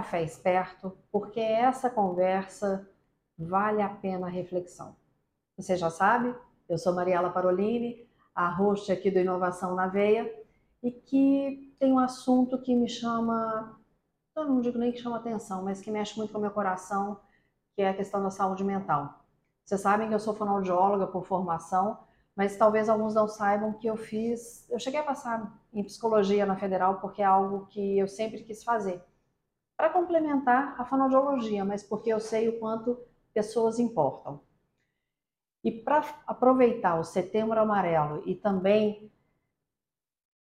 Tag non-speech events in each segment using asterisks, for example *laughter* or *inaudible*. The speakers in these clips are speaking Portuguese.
Café esperto, porque essa conversa vale a pena a reflexão. Você já sabe, eu sou Mariela Parolini, a host aqui do Inovação na Veia, e que tem um assunto que me chama, eu não digo nem que chama atenção, mas que mexe muito com o meu coração, que é a questão da saúde mental. Vocês sabem que eu sou fonoaudióloga por formação, mas talvez alguns não saibam que eu fiz, eu cheguei a passar em psicologia na federal porque é algo que eu sempre quis fazer. Para complementar a fonoaudiologia, mas porque eu sei o quanto pessoas importam. E para aproveitar o Setembro Amarelo e também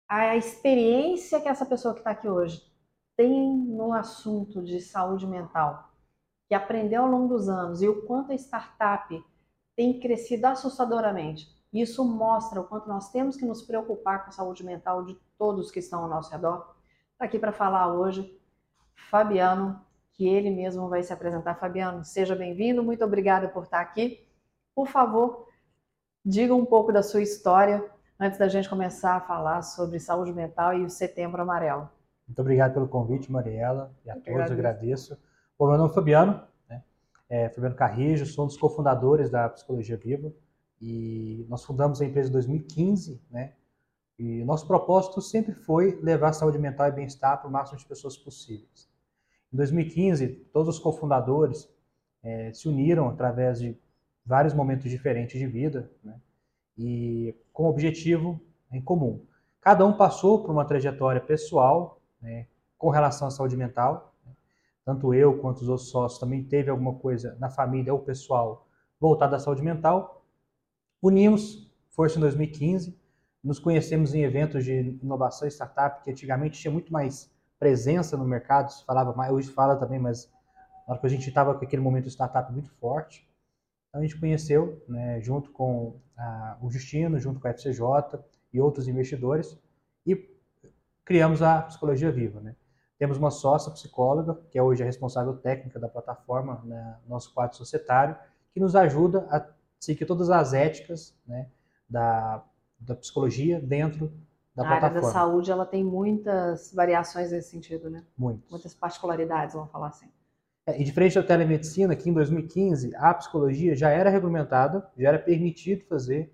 a experiência que essa pessoa que está aqui hoje tem no assunto de saúde mental, que aprendeu ao longo dos anos e o quanto a startup tem crescido assustadoramente. Isso mostra o quanto nós temos que nos preocupar com a saúde mental de todos que estão ao nosso redor. Está aqui para falar hoje Fabiano, que ele mesmo vai se apresentar. Fabiano, seja bem-vindo, muito obrigada por estar aqui. Por favor, diga um pouco da sua história antes da gente começar a falar sobre saúde mental e o Setembro Amarelo. Muito obrigado pelo convite, Mariela, e a todos agradeço. Bom, meu nome é Fabiano, né? é, Fabiano Carrijo, sou um dos cofundadores da Psicologia Viva e nós fundamos a empresa em 2015, né? E nosso propósito sempre foi levar a saúde mental e bem-estar para o máximo de pessoas possíveis. Em 2015, todos os cofundadores é, se uniram através de vários momentos diferentes de vida, né? e com objetivo em comum. Cada um passou por uma trajetória pessoal né, com relação à saúde mental. Né? Tanto eu quanto os outros sócios também teve alguma coisa na família ou pessoal voltada à saúde mental. Unimos força em 2015, nos conhecemos em eventos de inovação e startup que antigamente tinha muito mais presença no mercado, se falava mais, hoje fala também, mas na hora que a gente estava com aquele momento startup muito forte. Então, a gente conheceu, né, junto com a, o Justino, junto com a FCJ e outros investidores, e criamos a Psicologia Viva. Né? Temos uma sócia psicóloga, que é hoje a responsável técnica da plataforma, né, nosso quadro societário, que nos ajuda a seguir todas as éticas né, da, da psicologia dentro da a plataforma. A área da saúde ela tem muitas variações nesse sentido, né? Muitas. Muitas particularidades, vamos falar assim. É, e diferente da telemedicina, que em 2015 a psicologia já era regulamentada, já era permitido fazer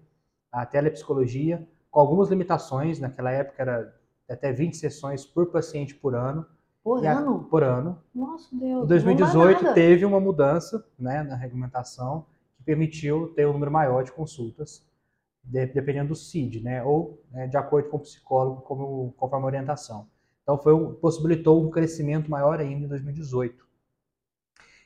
a telepsicologia, com algumas limitações, naquela época era até 20 sessões por paciente por ano. Por ano? por ano. Nossa, Deus. Em 2018 teve uma mudança né, na regulamentação que permitiu ter um número maior de consultas, dependendo do CID, né, ou né, de acordo com o psicólogo, como, conforme a orientação. Então foi, possibilitou um crescimento maior ainda em 2018.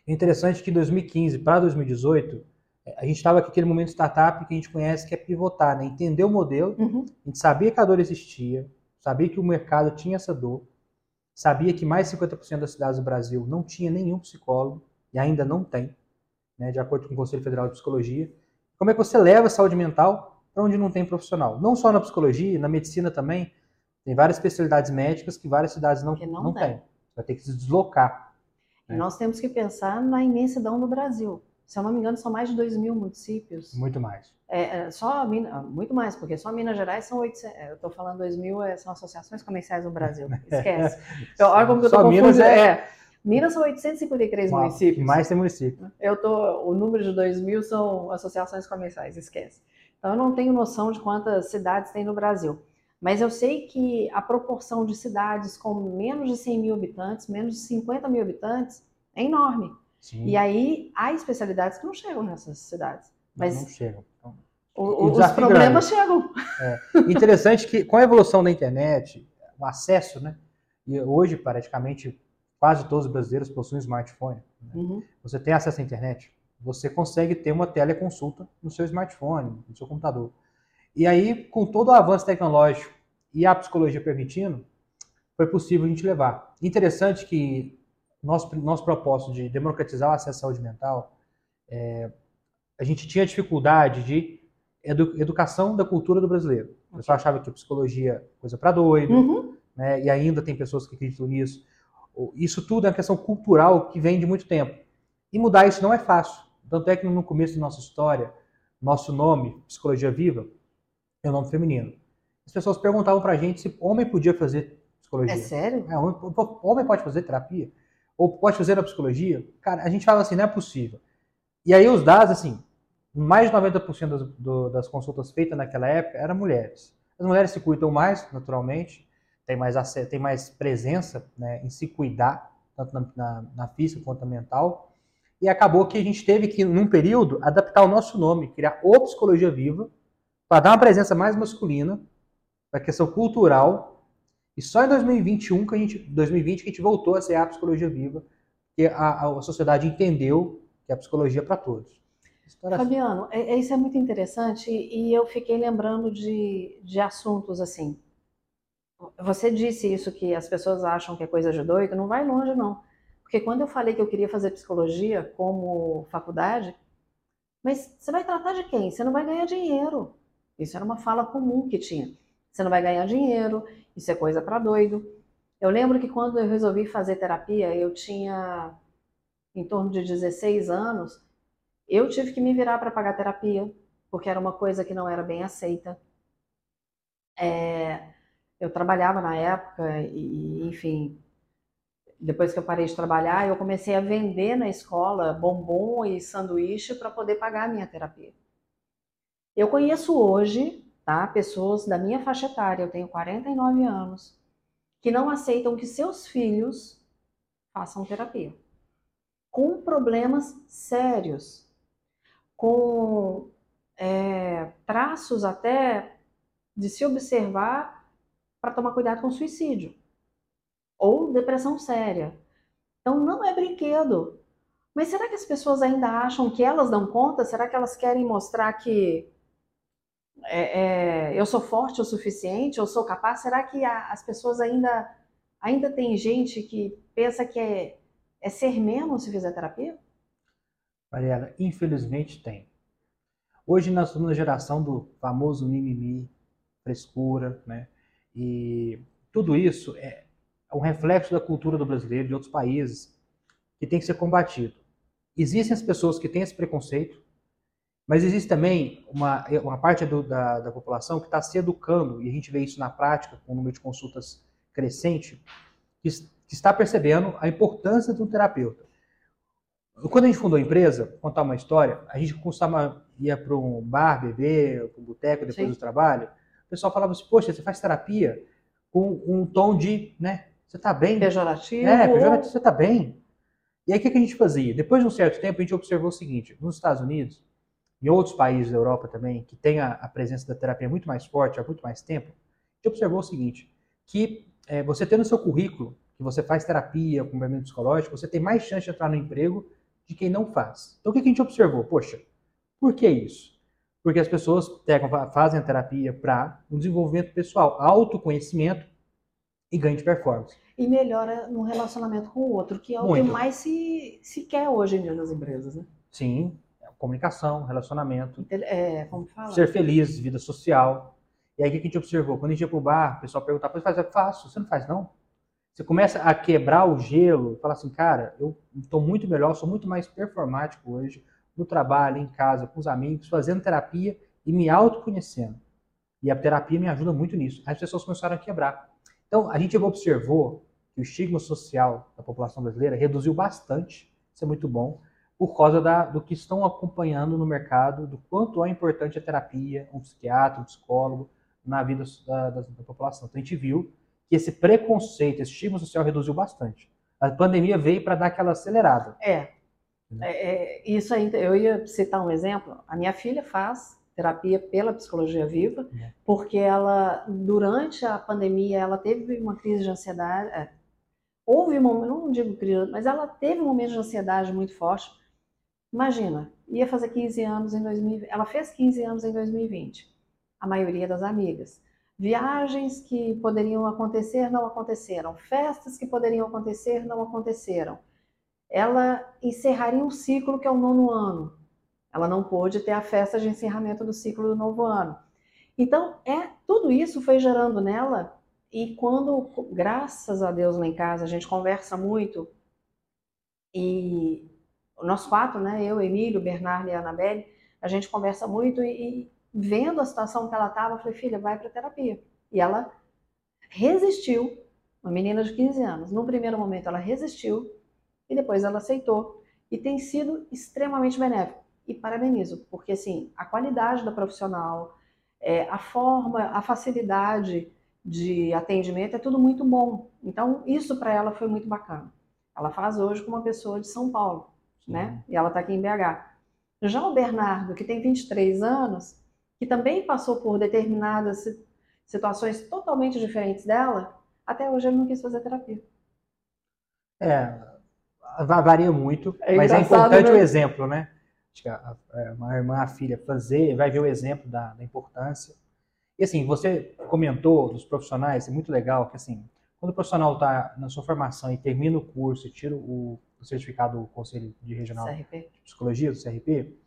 É interessante que 2015 para 2018, é, a gente estava aquele momento startup que a gente conhece que é pivotar, né? entender o modelo, uhum. a gente sabia que a dor existia, sabia que o mercado tinha essa dor, sabia que mais de 50% das cidades do Brasil não tinha nenhum psicólogo, e ainda não tem, né, de acordo com o Conselho Federal de Psicologia. Como é que você leva a saúde mental onde não tem profissional? Não só na psicologia, na medicina também, tem várias especialidades médicas que várias cidades não, não, não têm. Vai ter que se deslocar. É. Nós temos que pensar na imensidão do Brasil. Se eu não me engano, são mais de 2 mil municípios. Muito mais. É, é só ah, muito mais, porque só Minas Gerais são 800. É, eu estou falando 2 mil, é, são associações comerciais no Brasil. *laughs* Esquece. Então, olha como eu estou Minas é... é... Minas são 853 Uau, municípios. mais tem município. Eu tô, o número de 2 mil são associações comerciais, esquece. Então eu não tenho noção de quantas cidades tem no Brasil. Mas eu sei que a proporção de cidades com menos de 100 mil habitantes, menos de 50 mil habitantes, é enorme. Sim. E aí há especialidades que não chegam nessas cidades. Mas não, não chegam. Então, o, os problemas grande. chegam. É. Interessante que com a evolução da internet, o acesso, né? E hoje, praticamente, quase todos os brasileiros possuem smartphone. Né? Uhum. Você tem acesso à internet, você consegue ter uma teleconsulta no seu smartphone, no seu computador. E aí, com todo o avanço tecnológico e a psicologia permitindo, foi possível a gente levar. Interessante que nosso, nosso propósito de democratizar o acesso à saúde mental, é, a gente tinha dificuldade de edu, educação da cultura do brasileiro. O pessoal achava que psicologia é coisa para doido, uhum. né? e ainda tem pessoas que acreditam nisso. Isso tudo é uma questão cultural que vem de muito tempo. E mudar isso não é fácil. Tanto é que no começo da nossa história, nosso nome, Psicologia Viva, é um nome feminino. As pessoas perguntavam pra gente se homem podia fazer psicologia. É sério? É, homem pode fazer terapia? Ou pode fazer a psicologia? Cara, a gente fala assim, não é possível. E aí os dados, assim, mais de 90% das, do, das consultas feitas naquela época eram mulheres. As mulheres se cuidam mais, naturalmente, tem mais, tem mais presença né, em se cuidar, tanto na, na, na física quanto na mental. E acabou que a gente teve que, num período, adaptar o nosso nome, criar o Psicologia Viva, para dar uma presença mais masculina, para a questão cultural. E só em 2021 que a gente, 2020 que a gente voltou a ser a Psicologia Viva, que a, a sociedade entendeu que é a psicologia para todos. História Fabiano, é, é, isso é muito interessante e eu fiquei lembrando de, de assuntos assim. Você disse isso que as pessoas acham que é coisa de doido, não vai longe não. Porque quando eu falei que eu queria fazer psicologia como faculdade, mas você vai tratar de quem? Você não vai ganhar dinheiro. Isso era uma fala comum que tinha. Você não vai ganhar dinheiro, isso é coisa para doido. Eu lembro que quando eu resolvi fazer terapia, eu tinha em torno de 16 anos, eu tive que me virar para pagar terapia, porque era uma coisa que não era bem aceita. É, eu trabalhava na época e, enfim, depois que eu parei de trabalhar, eu comecei a vender na escola bombom e sanduíche para poder pagar a minha terapia. Eu conheço hoje, tá, pessoas da minha faixa etária, eu tenho 49 anos, que não aceitam que seus filhos façam terapia. Com problemas sérios com é, traços até de se observar para tomar cuidado com suicídio ou depressão séria. Então não é brinquedo. Mas será que as pessoas ainda acham que elas dão conta? Será que elas querem mostrar que é, é, eu sou forte o suficiente, eu sou capaz? Será que a, as pessoas ainda ainda tem gente que pensa que é, é ser menos se fizer terapia? Mariela, infelizmente tem. Hoje nós estamos na geração do famoso mimimi, frescura, né? E tudo isso é um reflexo da cultura do brasileiro de outros países que tem que ser combatido. Existem as pessoas que têm esse preconceito, mas existe também uma, uma parte do, da, da população que está se educando, e a gente vê isso na prática, com o número de consultas crescente, que, que está percebendo a importância de um terapeuta. Quando a gente fundou a empresa, contar uma história, a gente costumava ia para um bar, beber, para um boteco depois Sim. do trabalho. O pessoal falava assim: Poxa, você faz terapia com um tom de, né? Você está bem? Pejorativo. É, pejorativo, você está bem. E aí o que, que a gente fazia? Depois de um certo tempo, a gente observou o seguinte: nos Estados Unidos, em outros países da Europa também, que tem a, a presença da terapia muito mais forte há muito mais tempo, a gente observou o seguinte: que é, você tendo no seu currículo que você faz terapia, acompanhamento psicológico, você tem mais chance de entrar no emprego de quem não faz. Então o que a gente observou? Poxa, por que isso? Porque as pessoas pegam, fazem a terapia para um desenvolvimento pessoal, autoconhecimento e ganho de performance. E melhora no relacionamento com o outro, que é o Muito. que mais se, se quer hoje em dia nas empresas, né? Sim, comunicação, relacionamento. É, como fala? Ser feliz, vida social. E aí o que a gente observou? Quando a gente ia para o bar, o pessoal perguntava, faz, é fácil, você não faz não? Você começa a quebrar o gelo, fala assim, cara, eu estou muito melhor, sou muito mais performático hoje, no trabalho, em casa, com os amigos, fazendo terapia e me autoconhecendo. E a terapia me ajuda muito nisso. As pessoas começaram a quebrar. Então, a gente observou que o estigma social da população brasileira reduziu bastante, isso é muito bom, por causa da, do que estão acompanhando no mercado, do quanto é importante a terapia, um psiquiatra, um psicólogo, na vida da, da, da população. Então, a gente viu que esse preconceito, esse estigma social reduziu bastante. A pandemia veio para dar aquela acelerada. É. é, é isso aí, eu ia citar um exemplo. A minha filha faz terapia pela psicologia viva, é. porque ela, durante a pandemia, ela teve uma crise de ansiedade. É, houve um momento, não digo crise, mas ela teve um momento de ansiedade muito forte. Imagina, ia fazer 15 anos em 2020. Ela fez 15 anos em 2020. A maioria das amigas. Viagens que poderiam acontecer não aconteceram. Festas que poderiam acontecer não aconteceram. ela encerraria um ciclo que é o nono ano. Ela não pôde ter a festa de encerramento do ciclo do novo ano. Então, é tudo isso foi gerando nela e quando, graças a Deus lá em casa, a gente conversa muito e nós quatro, né, eu, Emílio, Bernardo e Anabelle, a gente conversa muito e, e vendo a situação que ela estava, eu falei, filha, vai para terapia. E ela resistiu, uma menina de 15 anos. No primeiro momento ela resistiu e depois ela aceitou e tem sido extremamente benéfico. E parabenizo, porque assim, a qualidade da profissional, é, a forma, a facilidade de atendimento é tudo muito bom. Então, isso para ela foi muito bacana. Ela faz hoje com uma pessoa de São Paulo, Sim. né? E ela está aqui em BH. Já o Bernardo, que tem 23 anos, que também passou por determinadas situações totalmente diferentes dela, até hoje ele não quis fazer terapia. É, varia muito, é mas é importante né? o exemplo, né? Acho que a, a, irmã, a filha fazer, vai ver o exemplo da, da, importância. E assim, você comentou dos profissionais, é muito legal que assim, quando o profissional está na sua formação e termina o curso e tira o, o certificado do Conselho de Regional CRP. de Psicologia, do CRP,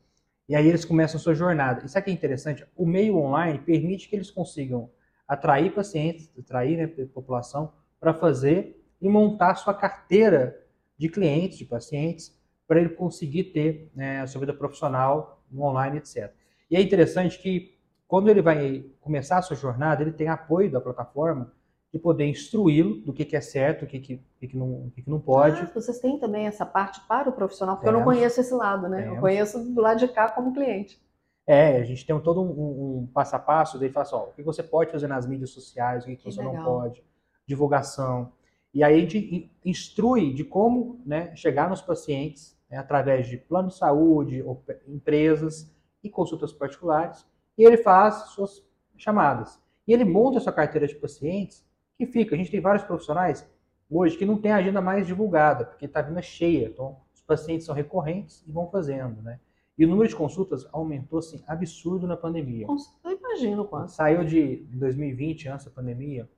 e aí eles começam a sua jornada. Isso aqui é interessante, o meio online permite que eles consigam atrair pacientes, atrair né, população para fazer e montar sua carteira de clientes, de pacientes, para ele conseguir ter né, a sua vida profissional no online, etc. E é interessante que quando ele vai começar a sua jornada, ele tem apoio da plataforma de poder instruí-lo do que, que é certo, o que, que, que, não, que não pode. Ah, vocês têm também essa parte para o profissional, porque Temos. eu não conheço esse lado, né? Temos. Eu conheço do lado de cá como cliente. É, a gente tem todo um, um passo a passo dele fala assim, ó, o que você pode fazer nas mídias sociais, o que, que você legal. não pode, divulgação. E aí a gente instrui de como né, chegar nos pacientes né, através de plano de saúde, empresas e consultas particulares. E ele faz suas chamadas. E ele monta sua carteira de pacientes que fica. A gente tem vários profissionais hoje que não tem a agenda mais divulgada, porque está vindo cheia. Então, os pacientes são recorrentes e vão fazendo, né? E o número de consultas aumentou assim absurdo na pandemia. Eu imagino quanto. Saiu de 2020, antes da pandemia,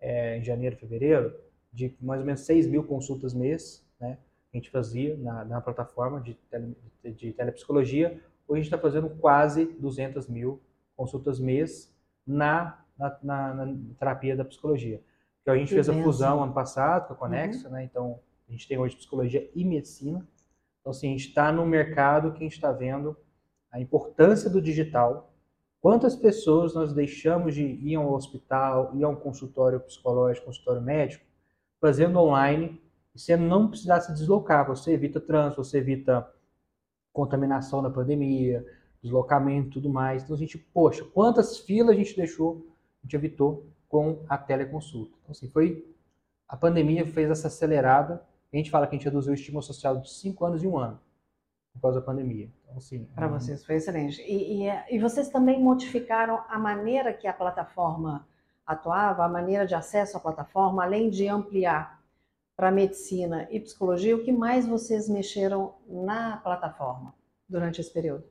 é, em janeiro, fevereiro, de mais ou menos 6 mil consultas mês, né? A gente fazia na, na plataforma de, tele, de, de telepsicologia. Hoje a gente está fazendo quase 200 mil consultas mês na, na, na, terapia da psicologia. Então a gente que fez a fusão ano passado com a Conexa, uhum. né? Então a gente tem hoje psicologia e medicina então, assim, a gente está no mercado que a gente está vendo a importância do digital. Quantas pessoas nós deixamos de ir ao hospital, ir a um consultório psicológico, consultório médico, fazendo online, e você não precisar se deslocar. Você evita trânsito, você evita contaminação da pandemia, deslocamento e tudo mais. Então, a gente, poxa, quantas filas a gente deixou, a gente evitou com a teleconsulta. Então, assim, foi. A pandemia fez essa acelerada a gente fala que a gente reduziu o estímulo social de 5 anos e um ano por causa da pandemia. Então, assim, Para um... vocês foi excelente. E, e, e, vocês também modificaram a maneira que a plataforma atuava, a maneira de acesso à plataforma, além de ampliar para medicina e psicologia, o que mais vocês mexeram na plataforma durante esse período?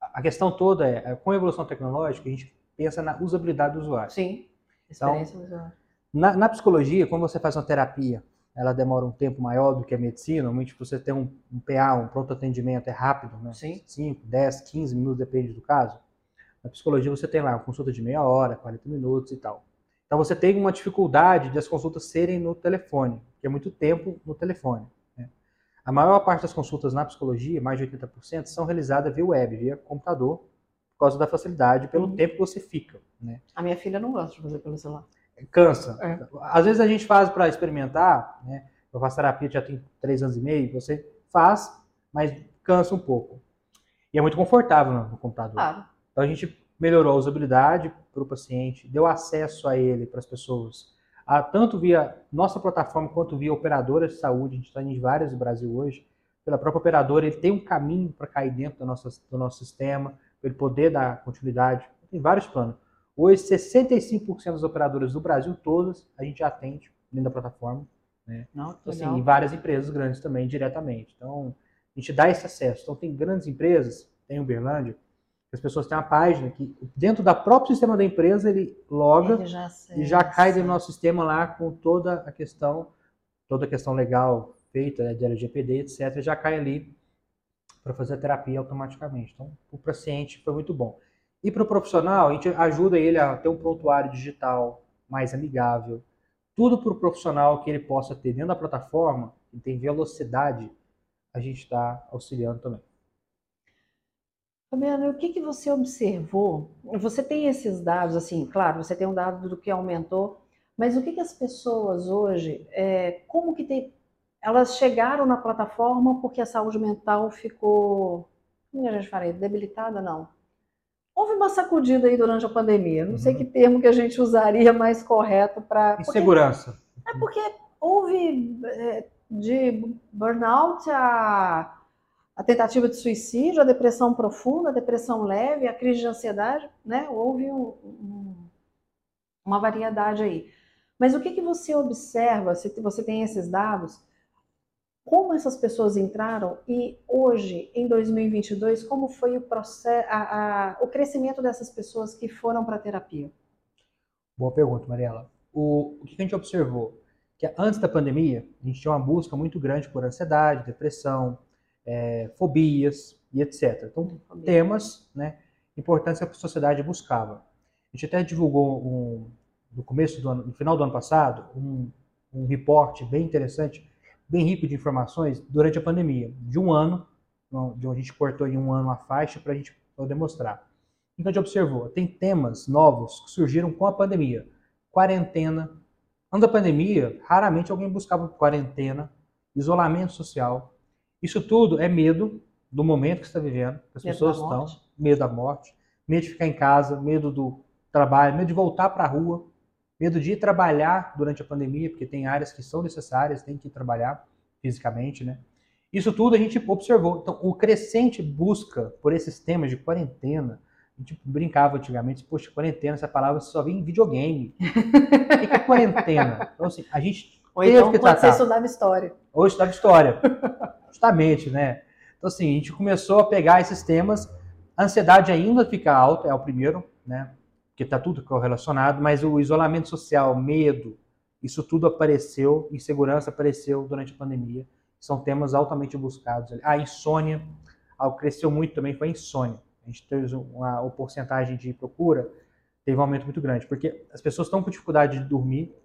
A questão toda é, é com a evolução tecnológica, a gente pensa na usabilidade do usuário. Sim, então, experiência então, do usuário. Na, na psicologia, quando você faz uma terapia ela demora um tempo maior do que a medicina, normalmente você tem um, um PA, um pronto atendimento, é rápido, né? Sim. 5, 10, 15 minutos, depende do caso. Na psicologia você tem lá uma consulta de meia hora, 40 minutos e tal. Então você tem uma dificuldade de as consultas serem no telefone, que é muito tempo no telefone. Né? A maior parte das consultas na psicologia, mais de 80%, são realizadas via web, via computador, por causa da facilidade, pelo uhum. tempo que você fica. Né? A minha filha não gosta de fazer pelo celular. Cansa. É. Às vezes a gente faz para experimentar, né? Eu faço terapia já tem três anos e meio, você faz, mas cansa um pouco. E é muito confortável no computador. Claro. Então a gente melhorou a usabilidade para o paciente, deu acesso a ele para as pessoas, a, tanto via nossa plataforma quanto via operadoras de saúde, a gente está em várias no Brasil hoje, pela própria operadora, ele tem um caminho para cair dentro do nosso, do nosso sistema, para ele poder dar continuidade. Tem vários planos. Hoje, 65% das operadoras do Brasil, todas, a gente atende dentro da plataforma. Né? Não, assim, e várias empresas grandes também, diretamente. Então, a gente dá esse acesso. Então, tem grandes empresas, tem Uberlândia, as pessoas têm uma página que, dentro do próprio sistema da empresa, ele loga ele já e já cai dentro do nosso sistema lá com toda a questão, toda a questão legal feita, né, de LGPD, etc., já cai ali para fazer a terapia automaticamente. Então, o paciente foi muito bom. E para o profissional, a gente ajuda ele a ter um prontuário digital mais amigável. Tudo para o profissional que ele possa ter dentro da plataforma, que tem velocidade, a gente está auxiliando também. Fabiana, o que, que você observou? Você tem esses dados, assim, claro, você tem um dado do que aumentou, mas o que, que as pessoas hoje, é, como que tem, elas chegaram na plataforma porque a saúde mental ficou, como a gente fala, debilitada? Não. Houve uma sacudida aí durante a pandemia, não uhum. sei que termo que a gente usaria mais correto para... Insegurança. Porque, é porque houve é, de burnout a a tentativa de suicídio, a depressão profunda, a depressão leve, a crise de ansiedade, né? Houve um, um, uma variedade aí. Mas o que, que você observa, se você tem esses dados, como essas pessoas entraram e hoje, em 2022, como foi o processo, a, a, o crescimento dessas pessoas que foram para a terapia? Boa pergunta, Mariela. O, o que a gente observou? Que antes da pandemia, a gente tinha uma busca muito grande por ansiedade, depressão, é, fobias e etc. Então, temas né, importantes que a sociedade buscava. A gente até divulgou um, no começo do ano, no final do ano passado, um, um reporte bem interessante, bem rico de informações durante a pandemia, de um ano, de onde a gente cortou em um ano a faixa para a gente poder mostrar. Então a gente observou, tem temas novos que surgiram com a pandemia. Quarentena. Antes da pandemia, raramente alguém buscava quarentena, isolamento social, isso tudo é medo do momento que você está vivendo, que as medo pessoas estão, medo da morte, medo de ficar em casa, medo do trabalho, medo de voltar para a rua, medo de ir trabalhar durante a pandemia, porque tem áreas que são necessárias, tem que trabalhar fisicamente, né? Isso tudo a gente observou. Então, o crescente busca por esses temas de quarentena, a gente brincava antigamente, poxa, quarentena, essa palavra só vem em videogame. *laughs* o que é quarentena? Então, assim, a gente Ou então, que quando tratar. você estudava história. Ou estudava história. *laughs* Justamente, né? Então, assim, a gente começou a pegar esses temas. A ansiedade ainda fica alta, é o primeiro, né? Porque está tudo correlacionado, mas o isolamento social, medo, isso tudo apareceu, insegurança apareceu durante a pandemia. São temas altamente buscados. A insônia, algo que cresceu muito também foi a insônia. A gente teve uma, uma porcentagem de procura, teve um aumento muito grande, porque as pessoas estão com dificuldade de dormir,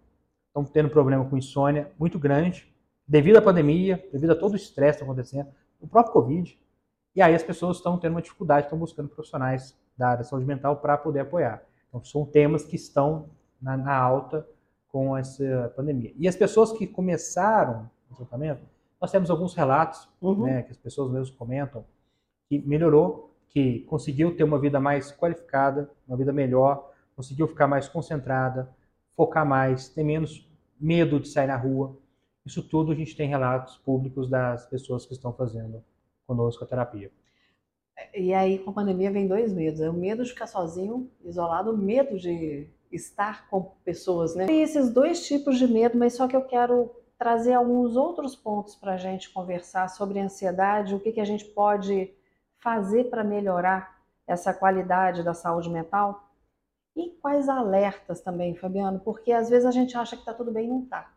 estão tendo problema com insônia muito grande, devido à pandemia, devido a todo o estresse que está acontecendo, o próprio Covid. E aí as pessoas estão tendo uma dificuldade, estão buscando profissionais da área de saúde mental para poder apoiar. Então, são temas que estão na, na, alta com essa pandemia. E as pessoas que começaram o tratamento, nós temos alguns relatos, uhum. né, que as pessoas mesmo comentam, que melhorou, que conseguiu ter uma vida mais qualificada, uma vida melhor, conseguiu ficar mais concentrada, focar mais, ter menos medo de sair na rua, isso tudo a gente tem relatos públicos das pessoas que estão fazendo conosco a terapia. E aí, com a pandemia, vem dois medos: é o medo de ficar sozinho, isolado, o medo de estar com pessoas, né? Tem esses dois tipos de medo, mas só que eu quero trazer alguns outros pontos para a gente conversar sobre ansiedade, o que, que a gente pode fazer para melhorar essa qualidade da saúde mental e quais alertas também, Fabiano, porque às vezes a gente acha que está tudo bem e não está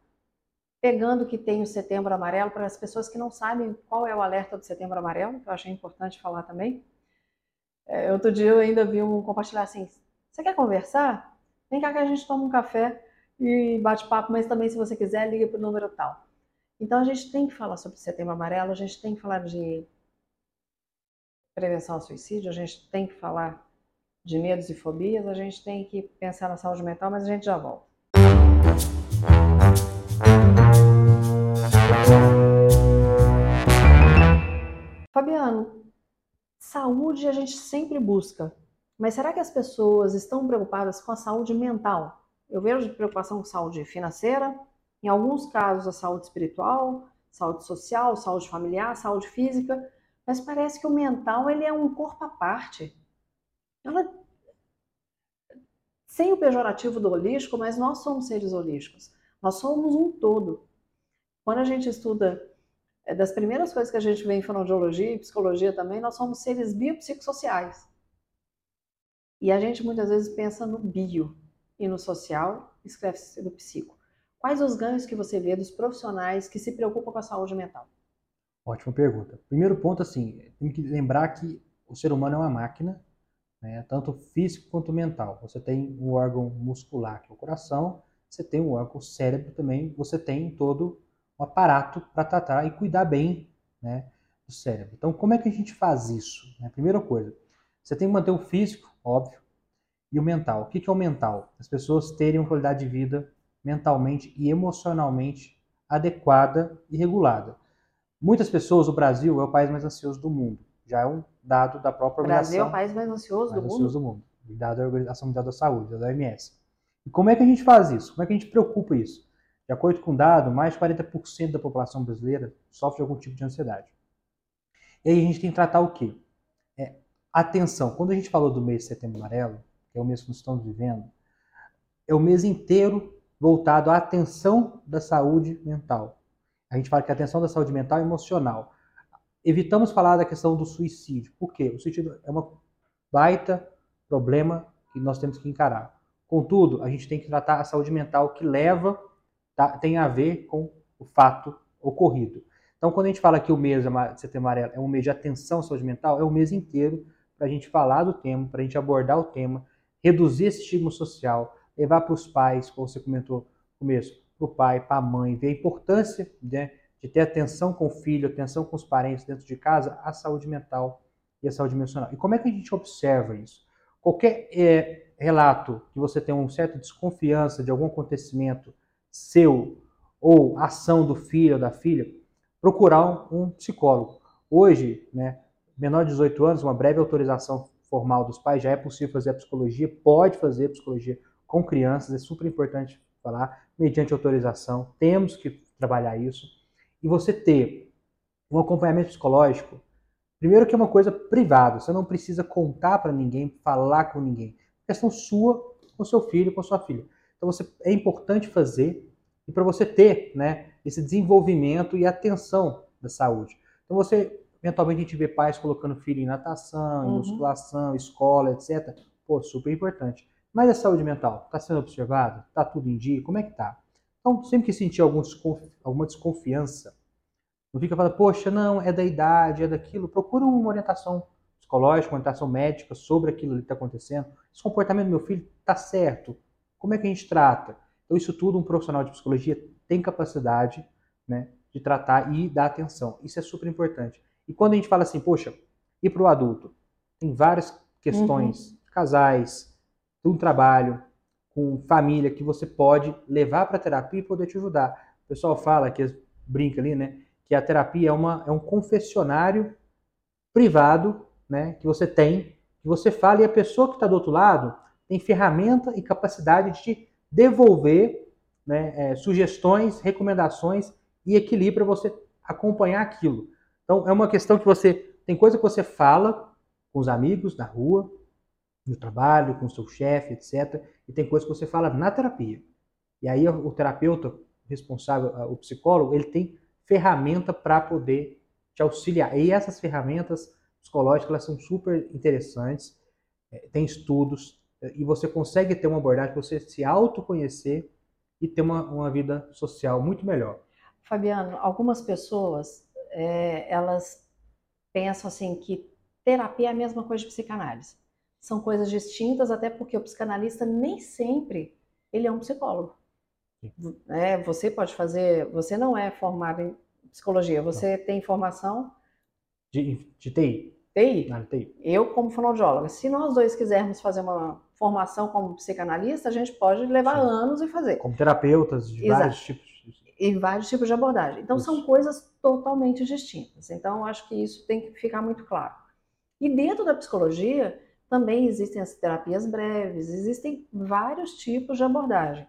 pegando que tem o Setembro Amarelo, para as pessoas que não sabem qual é o alerta do Setembro Amarelo, que eu achei importante falar também. É, outro dia eu ainda vi um compartilhar assim: você quer conversar? Vem cá que a gente toma um café e bate papo, mas também, se você quiser, liga para o número tal. Então a gente tem que falar sobre o Setembro Amarelo, a gente tem que falar de prevenção ao suicídio, a gente tem que falar de medos e fobias, a gente tem que pensar na saúde mental, mas a gente já volta. Fabiano, saúde a gente sempre busca, mas será que as pessoas estão preocupadas com a saúde mental? Eu vejo preocupação com saúde financeira, em alguns casos a saúde espiritual, saúde social, saúde familiar, saúde física, mas parece que o mental ele é um corpo à parte. Ela sem o pejorativo do holístico, mas nós somos seres holísticos. Nós somos um todo. Quando a gente estuda, é das primeiras coisas que a gente vê em fonoaudiologia e psicologia também, nós somos seres biopsicossociais. E a gente muitas vezes pensa no bio e no social, escreve-se no psico. Quais os ganhos que você vê dos profissionais que se preocupam com a saúde mental? Ótima pergunta. Primeiro ponto, assim, tem que lembrar que o ser humano é uma máquina, né, tanto físico quanto mental. Você tem um órgão muscular, que é o coração, você tem um órgão cérebro também, você tem todo um aparato para tratar e cuidar bem né, do cérebro. Então, como é que a gente faz isso? Né? Primeira coisa, você tem que manter o físico, óbvio, e o mental. O que é o mental? As pessoas terem uma qualidade de vida mentalmente e emocionalmente adequada e regulada. Muitas pessoas, o Brasil é o país mais ansioso do mundo. Já é um dado da própria organização. Brasil é o país mais ansioso mais do ansioso mundo? do mundo. Dado da Organização Mundial da Saúde, da OMS. E como é que a gente faz isso? Como é que a gente preocupa isso? De acordo com o dado, mais de 40% da população brasileira sofre algum tipo de ansiedade. E aí a gente tem que tratar o quê? É, atenção. Quando a gente falou do mês de setembro amarelo, que é o mês que nós estamos vivendo, é o mês inteiro voltado à atenção da saúde mental. A gente fala que a atenção da saúde mental é emocional. Evitamos falar da questão do suicídio. Por quê? O suicídio é uma baita problema que nós temos que encarar. Contudo, a gente tem que tratar a saúde mental que leva, tá, tem a ver com o fato ocorrido. Então, quando a gente fala que o mês de setembro amarelo é um mês de atenção à saúde mental, é o mês inteiro para a gente falar do tema, para a gente abordar o tema, reduzir esse estigma social, levar para os pais, como você comentou no começo, para o pai, para a mãe, ver a importância né, de ter atenção com o filho, atenção com os parentes dentro de casa, a saúde mental e a saúde emocional. E como é que a gente observa isso? Qualquer é, relato que você tem uma certa desconfiança de algum acontecimento seu ou ação do filho ou da filha, procurar um, psicólogo. Hoje, né, menor de 18 anos, uma breve autorização formal dos pais, já é possível fazer a psicologia, pode fazer psicologia com crianças, é super importante falar, mediante autorização, temos que trabalhar isso. E você ter um acompanhamento psicológico, primeiro que é uma coisa privada, você não precisa contar para ninguém, falar com ninguém. É questão sua, com seu filho, com sua filha. Então você, é importante fazer e para você ter né, esse desenvolvimento e atenção da saúde. Então você, eventualmente a gente vê pais colocando filho em natação, em uhum. musculação, escola, etc. Pô, super importante. Mas a saúde mental está sendo observada? Está tudo em dia? Como é que está? Então, sempre que sentir algum desconf... alguma desconfiança, não fica falando, poxa, não, é da idade, é daquilo. Procura uma orientação psicológica, uma orientação médica sobre aquilo que está acontecendo. Esse comportamento do meu filho está certo? Como é que a gente trata? Então, isso tudo um profissional de psicologia tem capacidade né, de tratar e dar atenção. Isso é super importante. E quando a gente fala assim, poxa, e para o adulto? Tem várias questões, uhum. casais, um trabalho com família que você pode levar para a terapia e poder te ajudar. O pessoal fala que brinca ali, né, que a terapia é uma é um confessionário privado, né, que você tem, que você fala e a pessoa que está do outro lado tem ferramenta e capacidade de devolver né, é, sugestões, recomendações e equilíbrio para você acompanhar aquilo. Então é uma questão que você tem coisa que você fala com os amigos na rua, no trabalho, com o seu chefe, etc. E tem coisas que você fala na terapia. E aí o terapeuta responsável, o psicólogo, ele tem ferramenta para poder te auxiliar. E essas ferramentas psicológicas elas são super interessantes, é, tem estudos, e você consegue ter uma abordagem, você se autoconhecer e ter uma, uma vida social muito melhor. Fabiano, algumas pessoas, é, elas pensam assim que terapia é a mesma coisa de psicanálise são coisas distintas, até porque o psicanalista nem sempre ele é um psicólogo. É, você pode fazer, você não é formado em psicologia, você não. tem formação de, de TI. TI. Ah, TI. Eu como fonoaudióloga. Se nós dois quisermos fazer uma formação como psicanalista, a gente pode levar Sim. anos e fazer. Como terapeutas de Exato. vários tipos. E vários tipos de abordagem. Então isso. são coisas totalmente distintas. Então acho que isso tem que ficar muito claro. E dentro da psicologia, também existem as terapias breves, existem vários tipos de abordagem.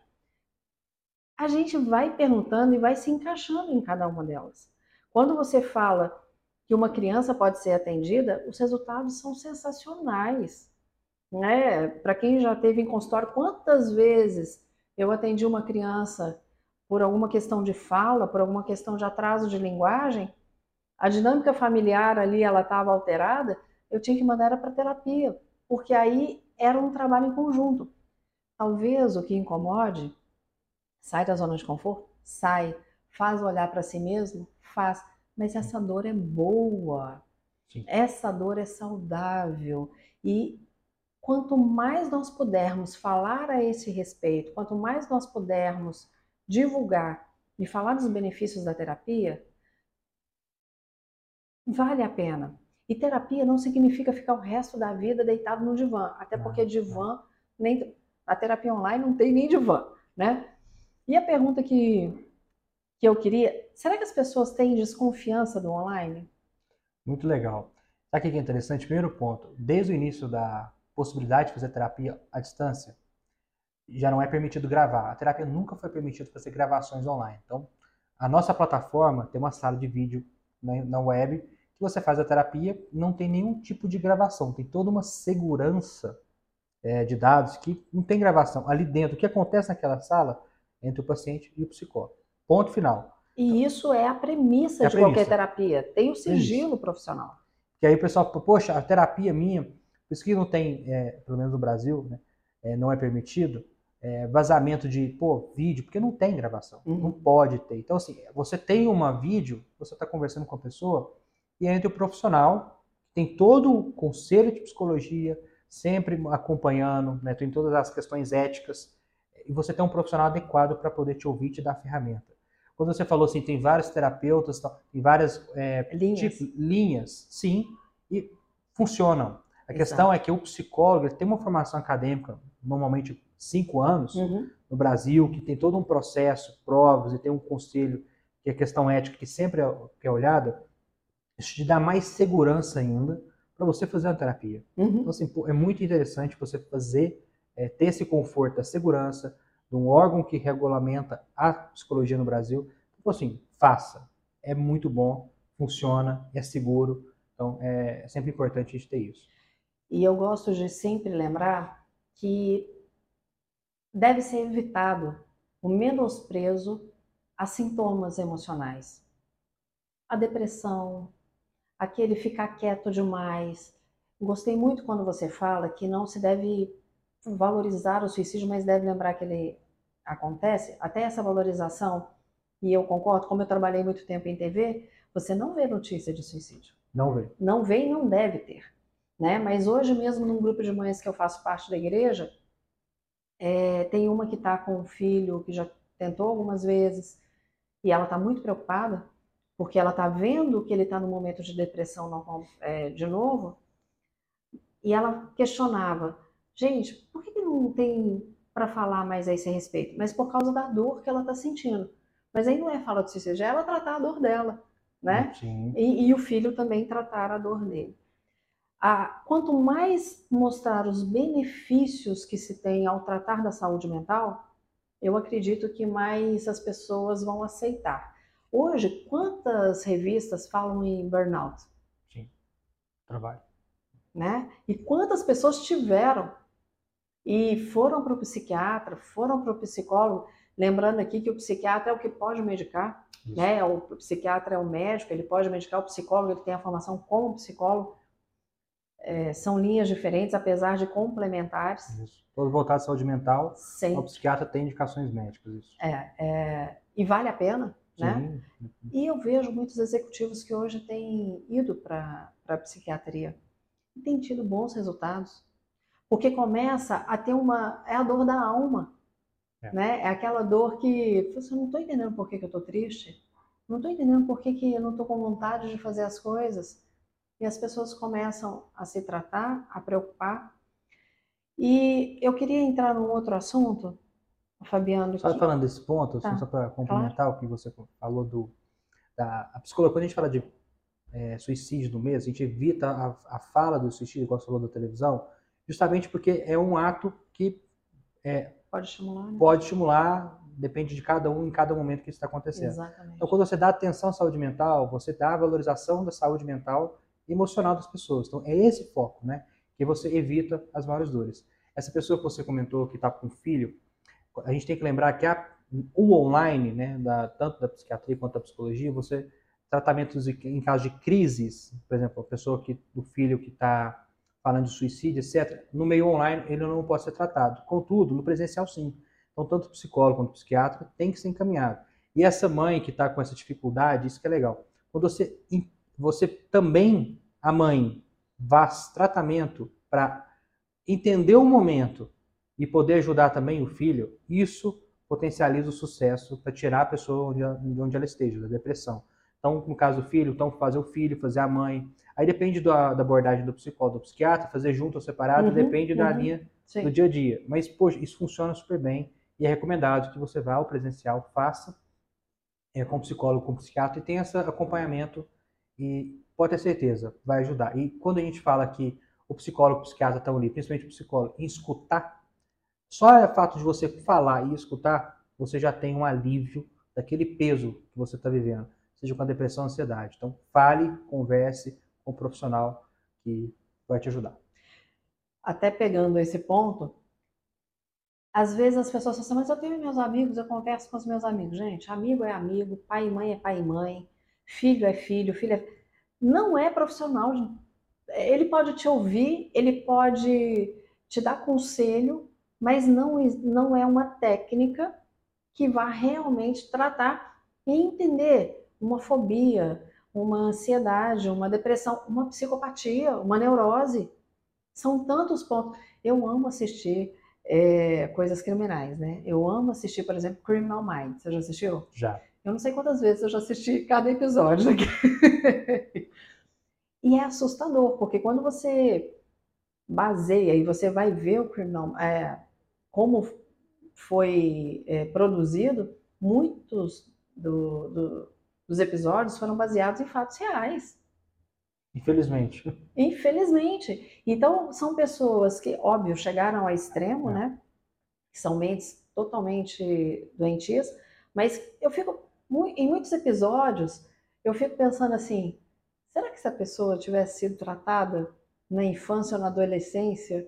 A gente vai perguntando e vai se encaixando em cada uma delas. Quando você fala que uma criança pode ser atendida, os resultados são sensacionais. Né? Para quem já teve em consultório, quantas vezes eu atendi uma criança por alguma questão de fala, por alguma questão de atraso de linguagem, a dinâmica familiar ali ela estava alterada, eu tinha que mandar ela para terapia, porque aí era um trabalho em conjunto. Talvez o que incomode Sai da zona de conforto? Sai. Faz olhar para si mesmo? Faz. Mas essa dor é boa. Sim. Essa dor é saudável. E quanto mais nós pudermos falar a esse respeito, quanto mais nós pudermos divulgar e falar dos benefícios da terapia, vale a pena. E terapia não significa ficar o resto da vida deitado no divã, até porque divã, nem, a terapia online não tem nem divã, né? E a pergunta que, que eu queria, será que as pessoas têm desconfiança do online? Muito legal. Sabe o que é interessante? Primeiro ponto, desde o início da possibilidade de fazer terapia à distância, já não é permitido gravar. A terapia nunca foi permitida fazer gravações online. Então, a nossa plataforma tem uma sala de vídeo na web que você faz a terapia, não tem nenhum tipo de gravação, tem toda uma segurança é, de dados que não tem gravação. Ali dentro, o que acontece naquela sala entre o paciente e o psicólogo. Ponto final. E isso é a premissa é a de premissa. qualquer terapia. Tem o sigilo isso. profissional. Que aí o pessoal, poxa, a terapia minha, por isso que não tem, é, pelo menos no Brasil, né, é, não é permitido é, vazamento de pô, vídeo, porque não tem gravação. Uhum. Não pode ter. Então, assim, você tem uma vídeo, você está conversando com a pessoa, e entre o profissional, tem todo o conselho de psicologia, sempre acompanhando, né, tem todas as questões éticas, e você tem um profissional adequado para poder te ouvir e te dar a ferramenta. Quando você falou assim, tem vários terapeutas, tem várias é, linhas. Tipo, linhas, sim, e funcionam. A Exato. questão é que o psicólogo tem uma formação acadêmica, normalmente cinco anos, uhum. no Brasil, que tem todo um processo, provas, e tem um conselho, que é a questão ética, que sempre é, que é olhada, isso te dá mais segurança ainda para você fazer uma terapia. Uhum. Então, assim, é muito interessante você fazer, é, ter esse conforto, a segurança de um órgão que regulamenta a psicologia no Brasil. Então, assim, faça. É muito bom, funciona, é seguro. Então, é sempre importante a gente ter isso. E eu gosto de sempre lembrar que deve ser evitado o menosprezo a sintomas emocionais. A depressão, aquele ficar quieto demais. Gostei muito quando você fala que não se deve valorizar o suicídio, mas deve lembrar que ele acontece. Até essa valorização, e eu concordo, como eu trabalhei muito tempo em TV, você não vê notícia de suicídio. Não vê. Não vê e não deve ter. Né? Mas hoje mesmo, num grupo de mães que eu faço parte da igreja, é, tem uma que está com um filho que já tentou algumas vezes e ela está muito preocupada porque ela está vendo que ele está no momento de depressão normal, é, de novo, e ela questionava, gente, por que, que não tem para falar mais a esse respeito? Mas por causa da dor que ela está sentindo. Mas aí não é fala de suicídio, é ela tratar a dor dela, né? E, e, o filho também tratar a dor dele. Ah, quanto mais mostrar os benefícios que se tem ao tratar da saúde mental, eu acredito que mais as pessoas vão aceitar. Hoje, quantas revistas falam em burnout? Sim, trabalho. Né? E quantas pessoas tiveram e foram para o psiquiatra, foram para o psicólogo, lembrando aqui que o psiquiatra é o que pode medicar, Isso. né? O psiquiatra é o médico, ele pode medicar, o psicólogo ele tem a formação como psicólogo. É, são linhas diferentes, apesar de complementares. Isso. Todo voltado à saúde mental, Sim. o psiquiatra tem indicações médicas. Isso. É, é, e vale a pena, né? E eu vejo muitos executivos que hoje têm ido para a psiquiatria e têm tido bons resultados, porque começa a ter uma. É a dor da alma. É, né? é aquela dor que você não estou entendendo por que, que eu estou triste, não estou entendendo por que, que eu não estou com vontade de fazer as coisas. E as pessoas começam a se tratar, a preocupar. E eu queria entrar num outro assunto Fabiano. Só que... falando desse ponto, assim, tá. só para complementar claro. o que você falou do da a psicologia, quando a gente fala de é, suicídio no mês, a gente evita a, a fala do suicídio, igual você falou da televisão, justamente porque é um ato que é, pode estimular, né? pode estimular, depende de cada um em cada momento que isso está acontecendo. Exatamente. Então, quando você dá atenção à saúde mental, você dá a valorização da saúde mental emocional das pessoas. Então, é esse foco, né? Que você evita as maiores dores. Essa pessoa que você comentou que está com filho, a gente tem que lembrar que a, o online, né, da, tanto da psiquiatria quanto da psicologia, você tratamentos em caso de crises, por exemplo, a pessoa que o filho que está falando de suicídio, etc. No meio online ele não pode ser tratado. Contudo, no presencial sim. Então, tanto o psicólogo quanto o psiquiatra tem que ser encaminhado. E essa mãe que está com essa dificuldade, isso que é legal. Quando você, você também, a mãe, faz tratamento para entender o momento e poder ajudar também o filho, isso potencializa o sucesso para tirar a pessoa de onde ela esteja, da depressão. Então, no caso do filho, então fazer o filho, fazer a mãe. Aí depende da, da abordagem do psicólogo, do psiquiatra, fazer junto ou separado, uhum, depende uhum, da linha sim. do dia a dia. Mas, poxa, isso funciona super bem e é recomendado que você vá ao presencial, faça é, com psicólogo, com psiquiatra e tenha esse acompanhamento e pode ter certeza, vai ajudar. E quando a gente fala que o psicólogo, o psiquiatra estão ali, principalmente o psicólogo, em escutar só o fato de você falar e escutar, você já tem um alívio daquele peso que você está vivendo, seja com a depressão ou ansiedade. Então, fale, converse com o profissional que vai te ajudar. Até pegando esse ponto, às vezes as pessoas falam assim, mas eu tenho meus amigos, eu converso com os meus amigos. Gente, amigo é amigo, pai e mãe é pai e mãe, filho é filho, filho é... Não é profissional. Ele pode te ouvir, ele pode te dar conselho, mas não, não é uma técnica que vá realmente tratar e entender uma fobia, uma ansiedade, uma depressão, uma psicopatia, uma neurose. São tantos pontos. Eu amo assistir é, coisas criminais, né? Eu amo assistir, por exemplo, Criminal Minds. Você já assistiu? Já. Eu não sei quantas vezes eu já assisti cada episódio aqui. *laughs* e é assustador, porque quando você baseia e você vai ver o Criminal, é, como foi é, produzido, muitos do, do, dos episódios foram baseados em fatos reais. Infelizmente. Infelizmente. Então, são pessoas que, óbvio, chegaram ao extremo, é. né? Que são mentes totalmente doentias, mas eu fico, em muitos episódios, eu fico pensando assim: será que se a pessoa tivesse sido tratada na infância ou na adolescência,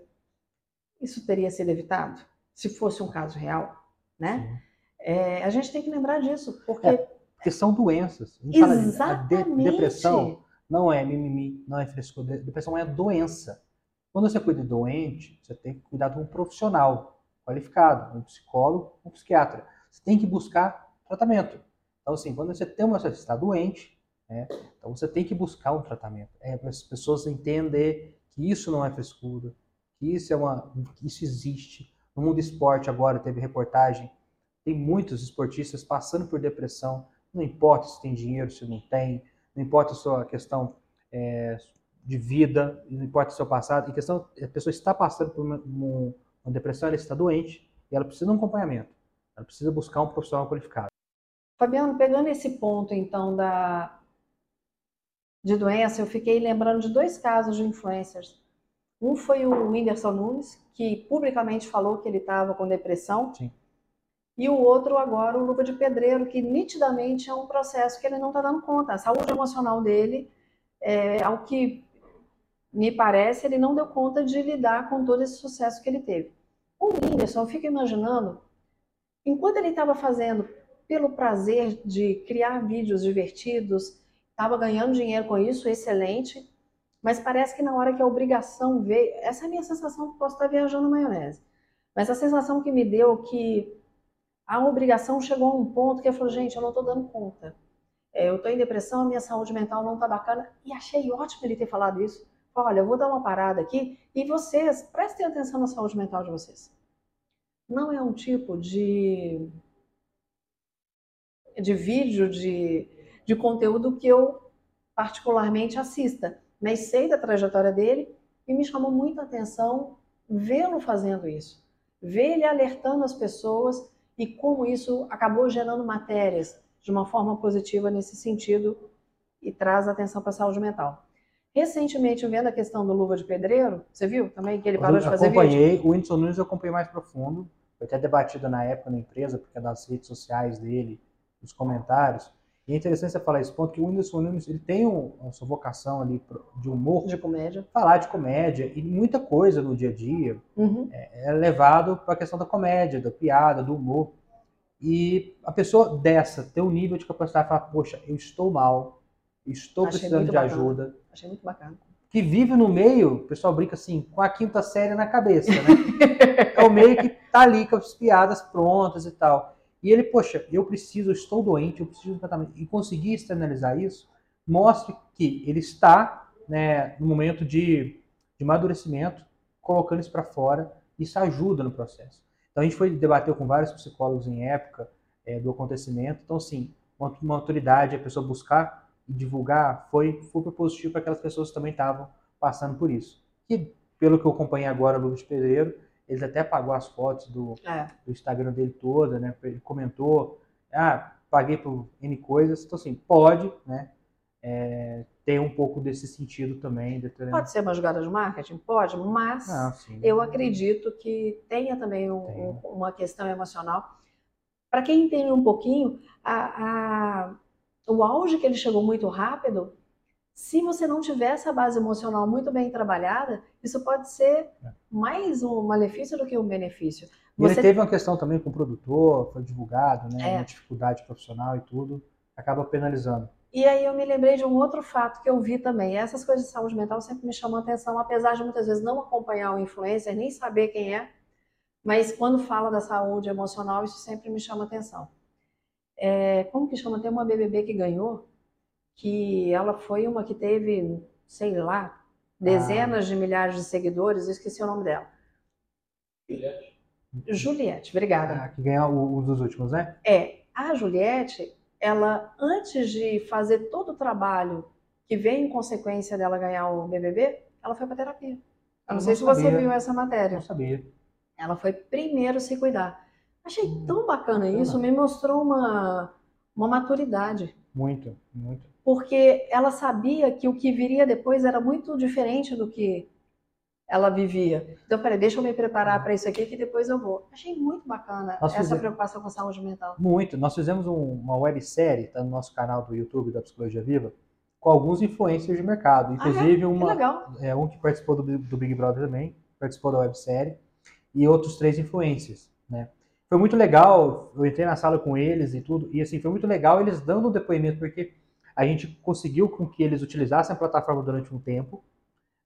isso teria sido evitado? se fosse um caso real, né? É, a gente tem que lembrar disso, porque... É, porque são doenças. A Exatamente. Fala, a de, depressão não é mimimi, não é frescura. Depressão é doença. Quando você cuida de doente, você tem que cuidar de um profissional qualificado, um psicólogo, um psiquiatra. Você tem que buscar tratamento. Então, assim, quando você tem uma, está doente, né, então você tem que buscar um tratamento. É para as pessoas entenderem que isso não é frescura, que isso é uma, isso existe, no mundo esporte agora teve reportagem, tem muitos esportistas passando por depressão, não importa se tem dinheiro, se não tem, não importa a sua questão é, de vida, não importa o seu passado, em questão, a pessoa está passando por uma, uma depressão, ela está doente e ela precisa de um acompanhamento, ela precisa buscar um profissional qualificado. Fabiano, pegando esse ponto então da de doença, eu fiquei lembrando de dois casos de influencers um foi o Whindersson Nunes, que publicamente falou que ele estava com depressão. Sim. E o outro agora, o Luva de Pedreiro, que nitidamente é um processo que ele não está dando conta. A saúde emocional dele, é, ao que me parece, ele não deu conta de lidar com todo esse sucesso que ele teve. O Whindersson, eu fico imaginando, enquanto ele estava fazendo pelo prazer de criar vídeos divertidos, estava ganhando dinheiro com isso, excelente, mas parece que na hora que a obrigação veio, essa é a minha sensação, posso estar viajando maionese, mas a sensação que me deu que a obrigação chegou a um ponto que eu falei, gente, eu não estou dando conta. É, eu estou em depressão, a minha saúde mental não está bacana, e achei ótimo ele ter falado isso. Olha, eu vou dar uma parada aqui e vocês, prestem atenção na saúde mental de vocês. Não é um tipo de, de vídeo, de, de conteúdo que eu particularmente assista mas sei da trajetória dele e me chamou muita atenção vê-lo fazendo isso, ver ele alertando as pessoas e como isso acabou gerando matérias de uma forma positiva nesse sentido e traz atenção para a saúde mental. Recentemente, vendo a questão do luva de pedreiro, você viu também que ele parou eu de fazer acompanhei, vídeo? o Whindersson Nunes eu acompanhei mais profundo, foi até debatido na época na empresa, porque é das redes sociais dele, os comentários, e é interessante você falar esse ponto, que o Whindersson Nunes ele tem um, a sua vocação ali de humor. De comédia. Falar de comédia. E muita coisa no dia a dia uhum. é, é, levado para a questão da comédia, da piada, do humor. E a pessoa dessa ter um nível de capacidade de falar, poxa, eu estou mal, estou Achei precisando de bacana. ajuda. Achei muito bacana. que vive no meio, o pessoal brinca assim, com a quinta série na cabeça, né? *laughs* é o meio que tá ali com as piadas prontas e tal. E ele, poxa, eu preciso, eu estou doente, eu preciso de tratamento. E conseguir externalizar isso mostra que ele está né, no momento de, de amadurecimento, colocando isso para fora, isso ajuda no processo. Então a gente foi debater com vários psicólogos em época é, do acontecimento. Então, sim, uma, uma autoridade, a pessoa buscar e divulgar foi super positivo para aquelas pessoas que também estavam passando por isso. E pelo que eu acompanhei agora Luiz Pedreiro, ele até apagou as fotos do, é. do Instagram dele toda, né? Ele comentou, ah, paguei por N coisas. Então, assim, pode, né? É, ter um pouco desse sentido também. Pode ser uma jogada de marketing? Pode, mas ah, eu acredito que tenha também um, um, uma questão emocional. Para quem entende um pouquinho, a, a, o auge que ele chegou muito rápido se você não tiver essa base emocional muito bem trabalhada, isso pode ser é. mais um malefício do que um benefício. Você... Ele teve uma questão também com o produtor, foi divulgado, né? É. Uma dificuldade profissional e tudo, acaba penalizando. E aí eu me lembrei de um outro fato que eu vi também. Essas coisas de saúde mental sempre me chamam a atenção, apesar de muitas vezes não acompanhar o influencer, nem saber quem é, mas quando fala da saúde emocional, isso sempre me chama a atenção. É, como que chama? Tem uma BBB que ganhou, que ela foi uma que teve, sei lá, dezenas ah. de milhares de seguidores, eu esqueci o nome dela. Juliette. Juliette, obrigada. Ah, que ganhou um dos últimos, né? É. A Juliette, ela, antes de fazer todo o trabalho que veio em consequência dela ganhar o BBB, ela foi para terapia. Eu não, não sei sabia. se você viu essa matéria. Não sabia. Ela foi primeiro se cuidar. Achei hum, tão bacana isso, me mostrou uma, uma maturidade. Muito, muito porque ela sabia que o que viria depois era muito diferente do que ela vivia. Então, peraí, deixa eu me preparar para isso aqui que depois eu vou. Achei muito bacana Nós essa fizemos... preocupação com saúde mental. Muito. Nós fizemos um, uma websérie, tá no nosso canal do YouTube da Psicologia Viva, com alguns influencers de mercado. Inclusive, ah, é? uma, que é, um que participou do, do, Big Brother também, participou da websérie, e outros três influencers, né? Foi muito legal, eu entrei na sala com eles e tudo, e assim, foi muito legal eles dando o depoimento, porque a gente conseguiu com que eles utilizassem a plataforma durante um tempo,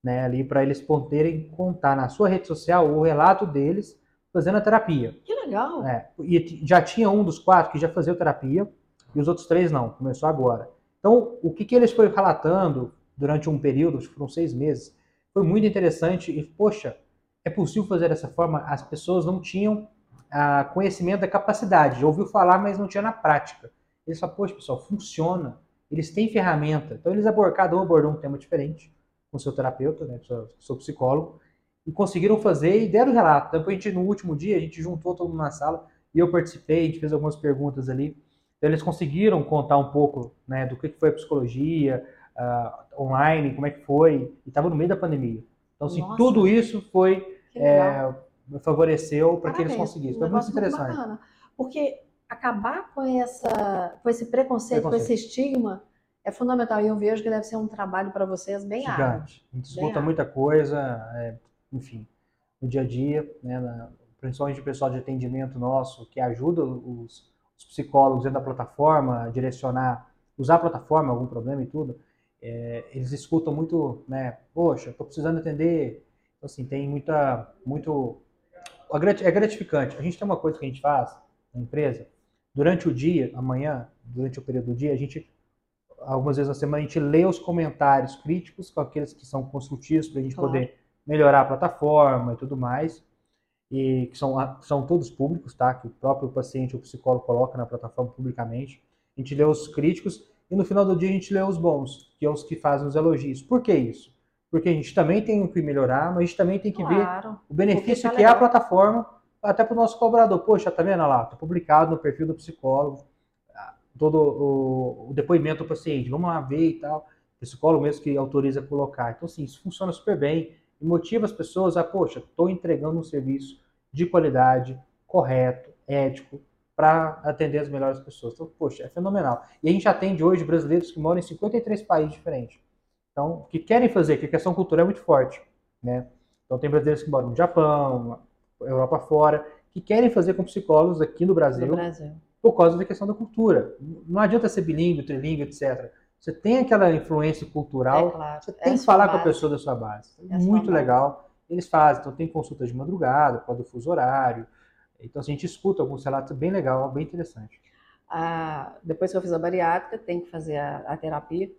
né, ali para eles poderem contar na sua rede social o relato deles fazendo a terapia. Que legal! É, e já tinha um dos quatro que já fazia terapia e os outros três não, começou agora. Então, o que, que eles foram relatando durante um período, acho que foram seis meses, foi muito interessante e, poxa, é possível fazer dessa forma? As pessoas não tinham ah, conhecimento da capacidade, ouviu falar, mas não tinha na prática. Eles falaram, poxa, pessoal, funciona eles têm ferramenta. Então, eles abordam, cada um abordou um tema diferente com o seu terapeuta, né, com o seu psicólogo, e conseguiram fazer e deram relato. Então, a gente, no último dia, a gente juntou todo mundo na sala e eu participei, a gente fez algumas perguntas ali. Então, eles conseguiram contar um pouco né, do que foi a psicologia uh, online, como é que foi, e estava no meio da pandemia. Então, assim, Nossa, tudo isso foi é, favoreceu para que eles conseguissem. Foi muito interessante. Muito porque acabar com, essa, com esse preconceito, preconceito, com esse estigma, é fundamental. E eu vejo que deve ser um trabalho para vocês bem Gigante. árduo. A gente escuta muita coisa, é, enfim, no dia a dia, né, na, principalmente o pessoal de atendimento nosso, que ajuda os, os, psicólogos dentro da plataforma a direcionar, usar a plataforma, algum problema e tudo, é, eles escutam muito, né, poxa, estou precisando atender, então, assim, tem muita, muito, é gratificante. A gente tem uma coisa que a gente faz na empresa, Durante o dia, amanhã, durante o período do dia, a gente, algumas vezes na semana, a gente lê os comentários críticos, com aqueles que são construtivos, para a gente claro. poder melhorar a plataforma e tudo mais, e que são, são todos públicos, tá? Que o próprio paciente ou psicólogo coloca na plataforma publicamente. A gente lê os críticos e no final do dia a gente lê os bons, que é os que fazem os elogios. Por que isso? Porque a gente também tem que melhorar, mas a gente também tem que claro, ver o benefício tá que é a plataforma até para o nosso cobrador. Poxa, tá vendo lá? Está publicado no perfil do psicólogo ah, todo o, o, depoimento do paciente. Vamos lá ver e tal. O psicólogo mesmo que autoriza colocar. Então, assim, isso funciona super bem e motiva as pessoas a, poxa, estou entregando um serviço de qualidade, correto, ético, para atender as melhores pessoas. Então, poxa, é fenomenal. E a gente atende hoje brasileiros que moram em 53 países diferentes. Então, que querem fazer, que a questão cultural é muito forte, né? Então, tem brasileiros que moram no Japão, Europa fora, que querem fazer com psicólogos aqui no Brasil, no Brasil. por causa da questão da cultura. Não adianta ser bilíngue, trilingue, etc. você tem aquela influência cultural, É claro. você É tem a que falar com a base. pessoa da sua base. É a sua Muito base. legal. Eles fazem, então tem consultas de madrugada, por causa do fuso horário. Então assim, a gente escuta alguns relatos bem legal, bem interessante. a- depois que eu fiz a bariátrica, tem que fazer a, a terapia.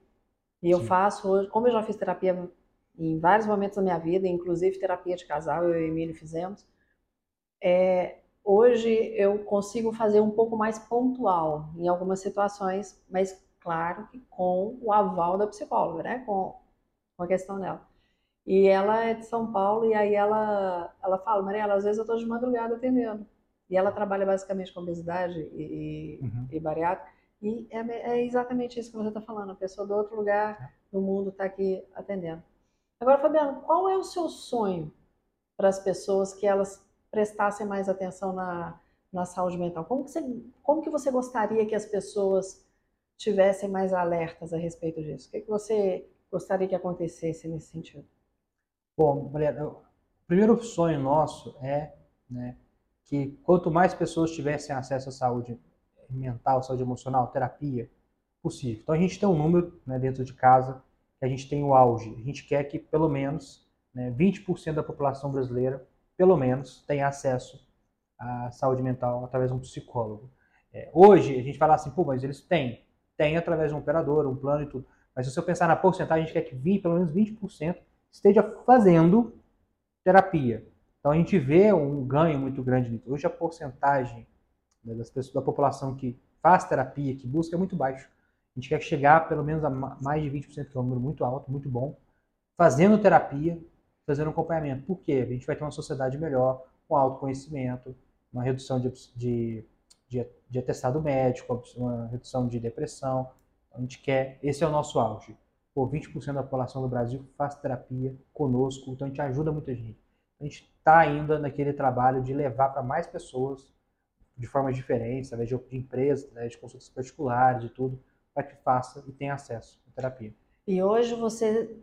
E eu Sim. faço hoje, como eu já fiz terapia em vários momentos da minha vida, inclusive terapia de casal, eu e o Emílio fizemos, é, hoje eu consigo fazer um pouco mais pontual em algumas situações, mas claro que com o aval da psicóloga, né? Com, com a questão dela. E ela é de São Paulo, e aí ela, ela fala, Mariela, às vezes eu estou de madrugada atendendo. E ela trabalha basicamente com obesidade e, e Uhum. e bariátrica. E é, é exatamente isso que você está falando. A pessoa do outro lugar do mundo está aqui atendendo. Agora, Fabiano, qual é o seu sonho para as pessoas que elas prestassem mais atenção na, na saúde mental? Como que, você, como que você gostaria que as pessoas tivessem mais alertas a respeito disso? O que, que você gostaria que acontecesse nesse sentido? Bom, Mariana, o primeiro sonho nosso é né, que quanto mais pessoas tivessem acesso à saúde mental, saúde emocional, terapia, possível. Então a gente tem um número né, dentro de casa que a gente tem o auge. A gente quer que pelo menos né, 20% da população brasileira, pelo menos, tenha acesso à saúde mental através de um psicólogo. É, hoje a gente fala assim, pô, mas eles têm. Tem através de um operador, um plano e tudo. Mas se você pensar na porcentagem, a gente quer que 20, pelo menos 20% esteja fazendo terapia. Então a gente vê um ganho muito grande nisso. Hoje a porcentagem né, das pessoas da população que faz terapia, que busca, é muito baixo. A gente quer chegar pelo menos a ma- mais de 20%, que é um número muito alto, muito bom, fazendo terapia, fazendo acompanhamento. Por quê? A gente vai ter uma sociedade melhor, com autoconhecimento, uma redução de, de, de, de atestado médico, uma redução de depressão. A gente quer, esse é o nosso auge. Pô, 20% da população do Brasil faz terapia conosco, então a gente ajuda muita gente. A gente está ainda naquele trabalho de levar para mais pessoas de formas diferentes, através de, de empresas, através de consultas particulares e tudo, para que faça e tenha acesso à terapia. E hoje você,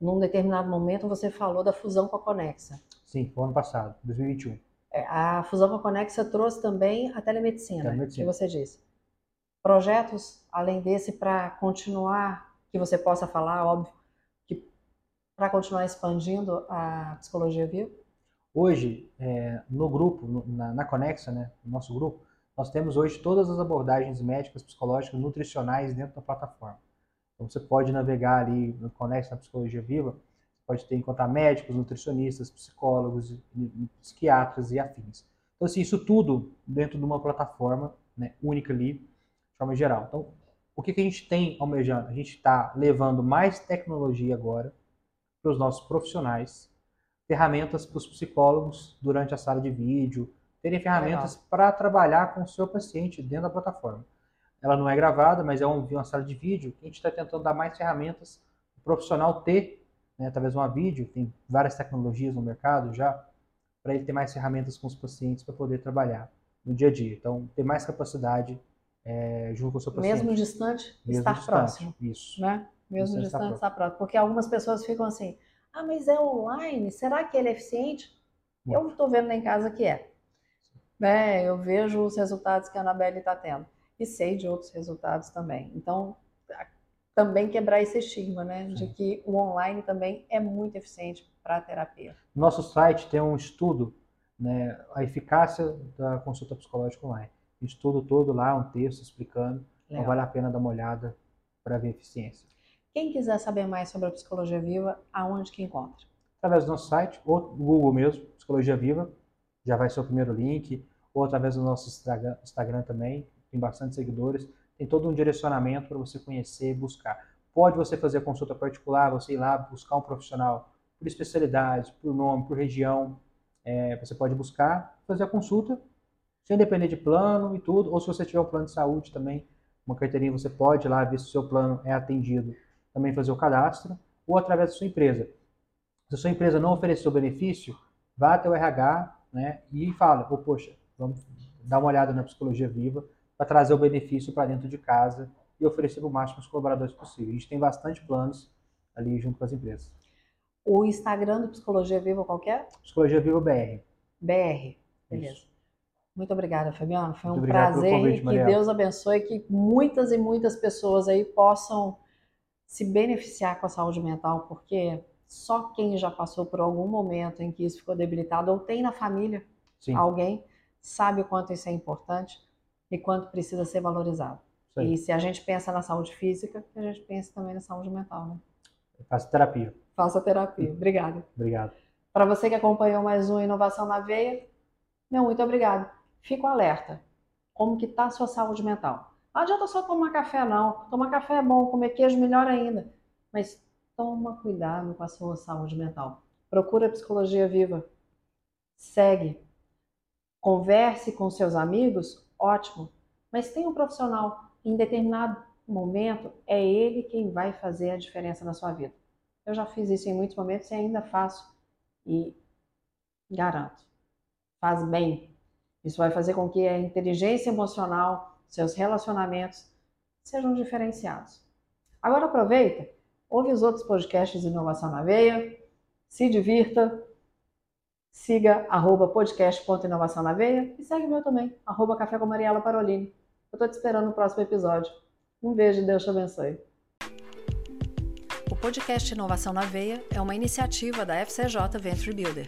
num determinado momento, você falou da fusão com a Conexa. Sim, foi ano passado, 2021. É, A fusão com a Conexa trouxe também a telemedicina, Telemedicina. que você disse. Projetos, além desse, para continuar, que você possa falar, óbvio, que para continuar expandindo a psicologia viva? Hoje, é, no grupo, no- na, na Conexa, né, no nosso grupo, nós temos hoje todas as abordagens médicas, psicológicas, nutricionais dentro da plataforma. Então você pode navegar ali no na Psicologia Viva, pode ter encontrar médicos, nutricionistas, psicólogos, psiquiatras e afins. Então assim, isso tudo dentro de uma plataforma né, única ali, de forma geral. Então, o que, que a gente tem almejando? A gente está levando mais tecnologia agora para os nossos profissionais, ferramentas para os psicólogos durante a sala de vídeo, terem ferramentas para trabalhar com o seu paciente dentro da plataforma. Ela não é gravada, mas é um- uma sala de vídeo a gente está tentando dar mais ferramentas para o profissional ter, né, de uma vídeo, tem várias tecnologias no mercado já, para ele ter mais ferramentas com os pacientes para poder trabalhar no dia a dia. Então, ter mais capacidade é, junto com o seu paciente. Mesmo distante, Mesmo estar distante. próximo, Isso. né? Mesmo Isso, estar distante, estar próximo. Porque algumas pessoas ficam assim, ah, mas é online, será que ele é eficiente? Eu Muito. estou vendo lá em casa que é. Né? Eu vejo os resultados que a Anabelle está tendo. E sei de outros resultados também. Então, também quebrar esse estigma, né? De Sim. que o online também é muito eficiente para a terapia. No nosso site tem um estudo, né, a eficácia da consulta psicológica online. Estudo todo lá, um texto explicando. Então vale a pena dar uma olhada para ver a eficiência. Quem quiser saber mais sobre a psicologia viva, aonde que encontra? Através do nosso site, ou do Google mesmo, Psicologia Viva, já vai ser o primeiro link, ou através do nosso Instagram também, tem bastante seguidores. Tem todo um direcionamento para você conhecer buscar. Pode você fazer consulta particular, você ir lá buscar um profissional por especialidade, por nome, por região. É, você pode buscar, fazer a consulta, sem depender de plano e tudo. Ou se você tiver um plano de saúde também, uma carteirinha, você pode ir lá ver se o seu plano é atendido, também fazer o cadastro, ou através da sua empresa. Se a sua empresa não ofereceu benefício, vá até o RH né, e fala, oh, poxa, vamos dar uma olhada na psicologia viva para trazer o benefício para dentro de casa e oferecer o máximo aos colaboradores possível. A gente tem bastante planos ali junto com as empresas. O Instagram do Psicologia Viva qualquer? Psicologia Viva BR. BR. Beleza. Isso. Muito obrigada, Fabiano. Foi um prazer convite, que Deus abençoe que muitas e muitas pessoas aí possam se beneficiar com a saúde mental, porque só quem já passou por algum momento em que isso ficou debilitado ou tem na família Sim. alguém sabe o quanto isso é importante e quanto precisa ser valorizado. E se a gente pensa na saúde física, a gente pensa também na saúde mental, né? Faça terapia. Faça terapia. Obrigada. Obrigado. Para você que acompanhou mais um Inovação na Veia, meu muito obrigado. Fico alerta. Como que está a sua saúde mental? Não adianta só tomar café, não. Tomar café é bom, comer queijo melhor ainda. Mas toma cuidado com a sua saúde mental. Procura a psicologia viva. Segue. Converse com seus amigos, ótimo. Mas tem um profissional. Em determinado momento, é ele quem vai fazer a diferença na sua vida. Eu já fiz isso em muitos momentos e ainda faço. E garanto, faz bem. Isso vai fazer com que a inteligência emocional, seus relacionamentos sejam diferenciados. Agora aproveita, ouve os outros podcasts de Inovação na Veia, se divirta, siga arroba podcast.inovação na veia e segue meu também, arroba café com Mariela Parolini. Eu estou te esperando no próximo episódio. Um beijo e Deus te abençoe. O podcast Inovação na Veia é uma iniciativa da FCJ Venture Builder.